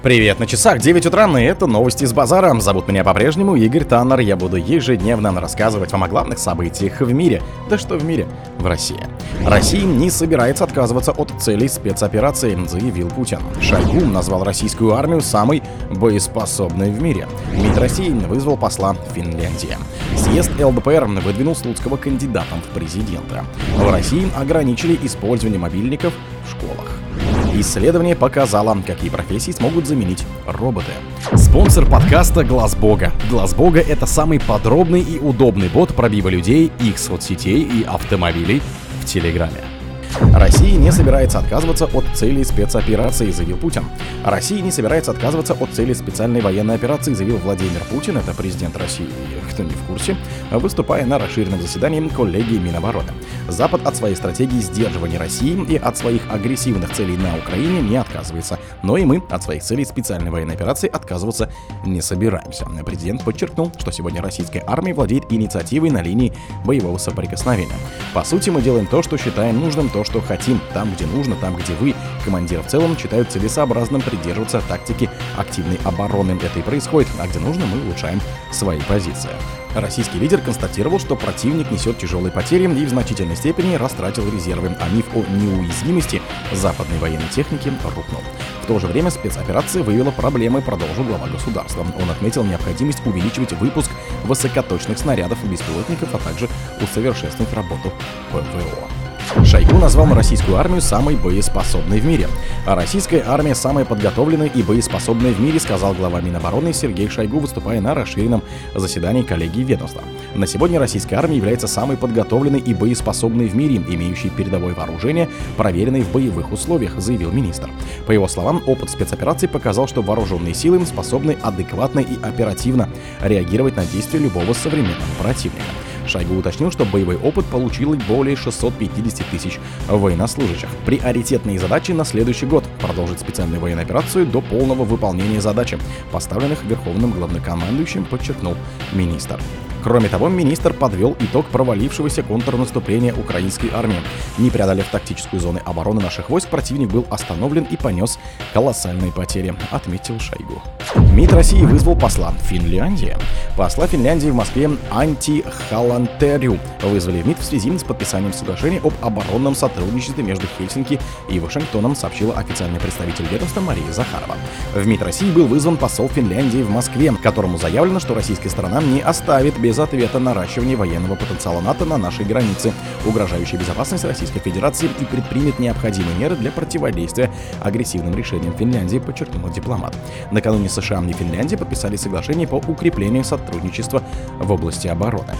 Привет, на часах 9 утра, и это новости с базара. Зовут меня по-прежнему Игорь Таннер. Я буду ежедневно рассказывать вам о главных событиях в мире. Да что в мире? В России. Россия не собирается отказываться от целей спецоперации, заявил Путин. Шойгу назвал российскую армию самой боеспособной в мире. МИД России вызвал посла Финляндии. Съезд ЛДПР выдвинул Слуцкого кандидатом в президенты. В России ограничили использование мобильников школах. Исследование показало, какие профессии смогут заменить роботы. Спонсор подкаста Глаз Бога. Глаз Бога это самый подробный и удобный бот пробива людей, их соцсетей и автомобилей в Телеграме. Россия не собирается отказываться от целей спецоперации, заявил Путин. Россия не собирается отказываться от цели специальной военной операции, заявил Владимир Путин, это президент России, кто не в курсе, выступая на расширенном заседании коллегии Минобороны. Запад от своей стратегии сдерживания России и от своих агрессивных целей на Украине не отказывается, но и мы от своих целей специальной военной операции отказываться не собираемся. Президент подчеркнул, что сегодня российская армия владеет инициативой на линии боевого соприкосновения. По сути, мы делаем то, что считаем нужным, то, что хотим, там, где нужно, там, где вы, командир в целом, считают целесообразным придерживаться тактики активной обороны. Это и происходит, а где нужно, мы улучшаем свои позиции. Российский лидер констатировал, что противник несет тяжелые потери и в значительной степени растратил резервы, а миф о неуязвимости западной военной техники рухнул. В то же время спецоперация выявила проблемы, продолжил глава государства. Он отметил необходимость увеличивать выпуск высокоточных снарядов и беспилотников, а также усовершенствовать работу ПВО. Шойгу назвал российскую армию самой боеспособной в мире. А российская армия самая подготовленная и боеспособная в мире, сказал глава Минобороны Сергей Шойгу, выступая на расширенном заседании коллегии ведомства. На сегодня российская армия является самой подготовленной и боеспособной в мире, имеющей передовое вооружение, проверенной в боевых условиях, заявил министр. По его словам, опыт спецоперации показал, что вооруженные силы способны адекватно и оперативно реагировать на действия любого современного противника. Шойгу уточнил, что боевой опыт получил более 650 тысяч военнослужащих. Приоритетные задачи на следующий год – продолжить специальную военную операцию до полного выполнения задачи, поставленных Верховным главнокомандующим, подчеркнул министр. Кроме того, министр подвел итог провалившегося контрнаступления украинской армии. Не преодолев тактическую зону обороны наших войск, противник был остановлен и понес колоссальные потери, отметил Шойгу. МИД России вызвал посла Финляндии. Посла Финляндии в Москве Анти Халантерю вызвали в МИД в связи с подписанием соглашения об оборонном сотрудничестве между Хельсинки и Вашингтоном, сообщила официальный представитель ведомства Мария Захарова. В МИД России был вызван посол Финляндии в Москве, которому заявлено, что российская сторона не оставит без ответа наращивание военного потенциала НАТО на нашей границе, угрожающей безопасность Российской Федерации и предпримет необходимые меры для противодействия агрессивным решениям Финляндии, подчеркнул дипломат. Накануне США и Финляндия подписали соглашение по укреплению сотрудничества в области обороны.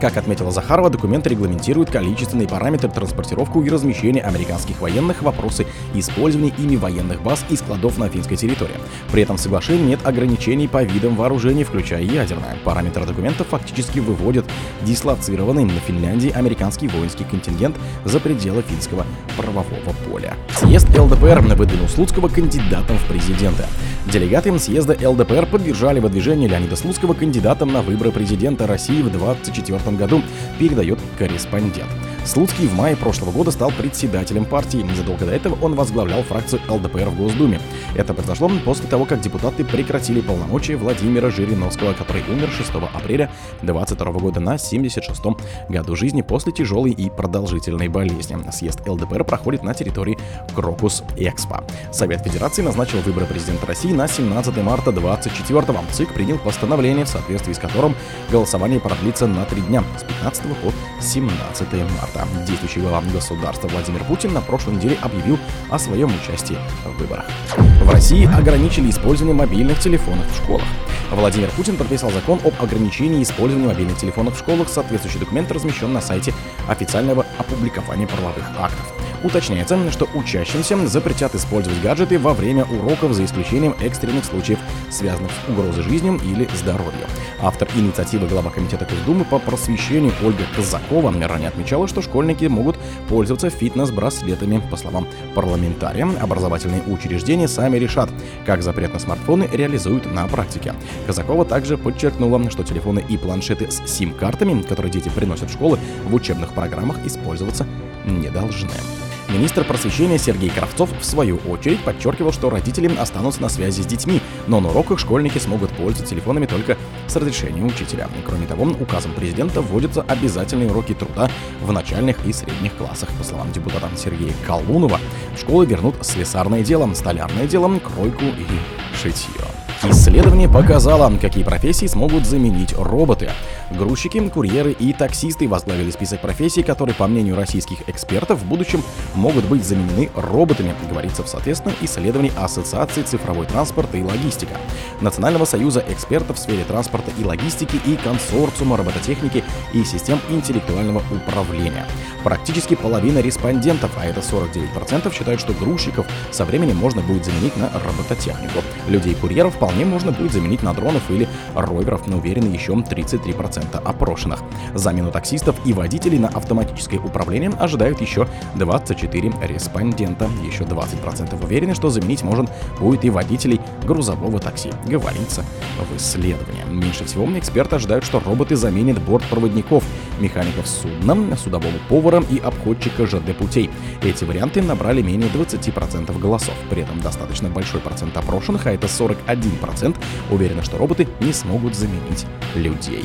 Как отметила Захарова, документ регламентирует количественные параметры транспортировку и размещения американских военных, вопросы использования ими военных баз и складов на финской территории. При этом в соглашении нет ограничений по видам вооружений, включая ядерное. Параметры документа фактически выводят дислоцированный на Финляндии американский воинский контингент за пределы финского правового поля. Съезд ЛДПР выдвинул Слуцкого кандидатом в президенты. Делегаты съезда ЛДПР поддержали выдвижение Леонида Слуцкого кандидатом на выборы президента России в 2024 году, передает корреспондент. Слуцкий в мае прошлого года стал председателем партии. Незадолго до этого он возглавлял фракцию ЛДПР в Госдуме. Это произошло после того, как депутаты прекратили полномочия Владимира Жириновского, который умер 6 апреля 2022 года на 76-м году жизни после тяжелой и продолжительной болезни. Съезд ЛДПР проходит на территории Крокус Экспо. Совет Федерации назначил выборы президента России на 17 марта 2024 -го. ЦИК принял постановление, в соответствии с которым голосование продлится на три дня с 15 по 17 марта марта. Действующий глава государства Владимир Путин на прошлой неделе объявил о своем участии в выборах. В России ограничили использование мобильных телефонов в школах. Владимир Путин подписал закон об ограничении использования мобильных телефонов в школах. Соответствующий документ размещен на сайте официального опубликования правовых актов. Уточняется, что учащимся запретят использовать гаджеты во время уроков за исключением экстренных случаев, связанных с угрозой жизни или здоровью. Автор инициативы глава комитета Госдумы по просвещению Ольга Казакова ранее отмечала, что школьники могут пользоваться фитнес-браслетами. По словам парламентария, образовательные учреждения сами решат, как запрет на смартфоны реализуют на практике. Казакова также подчеркнула, что телефоны и планшеты с сим-картами, которые дети приносят в школы, в учебных программах использоваться не должны. Министр просвещения Сергей Кравцов в свою очередь подчеркивал, что родители останутся на связи с детьми, но на уроках школьники смогут пользоваться телефонами только с разрешения учителя. Кроме того, указом президента вводятся обязательные уроки труда в начальных и средних классах. По словам депутата Сергея Колунова, школы вернут слесарное дело, столярное дело, кройку и шитье. Исследование показало, какие профессии смогут заменить роботы. Грузчики, курьеры и таксисты возглавили список профессий, которые, по мнению российских экспертов, в будущем могут быть заменены роботами, говорится в соответственном исследовании Ассоциации цифровой транспорта и логистика, Национального союза экспертов в сфере транспорта и логистики и консорциума робототехники и систем интеллектуального управления. Практически половина респондентов, а это 49%, считают, что грузчиков со временем можно будет заменить на робототехнику. Людей-курьеров вполне можно будет заменить на дронов или роверов, но уверены еще 33% опрошенных. Замену таксистов и водителей на автоматическое управление ожидают еще 24 респондента. Еще 20% уверены, что заменить можно будет и водителей грузового такси, говорится в исследовании. Меньше всего эксперты ожидают, что роботы заменят бортпроводников, механиков судна, судового повара и обходчика ЖД путей. Эти варианты набрали менее 20% голосов. При этом достаточно большой процент опрошенных, а это 41%, уверены, что роботы не смогут заменить людей.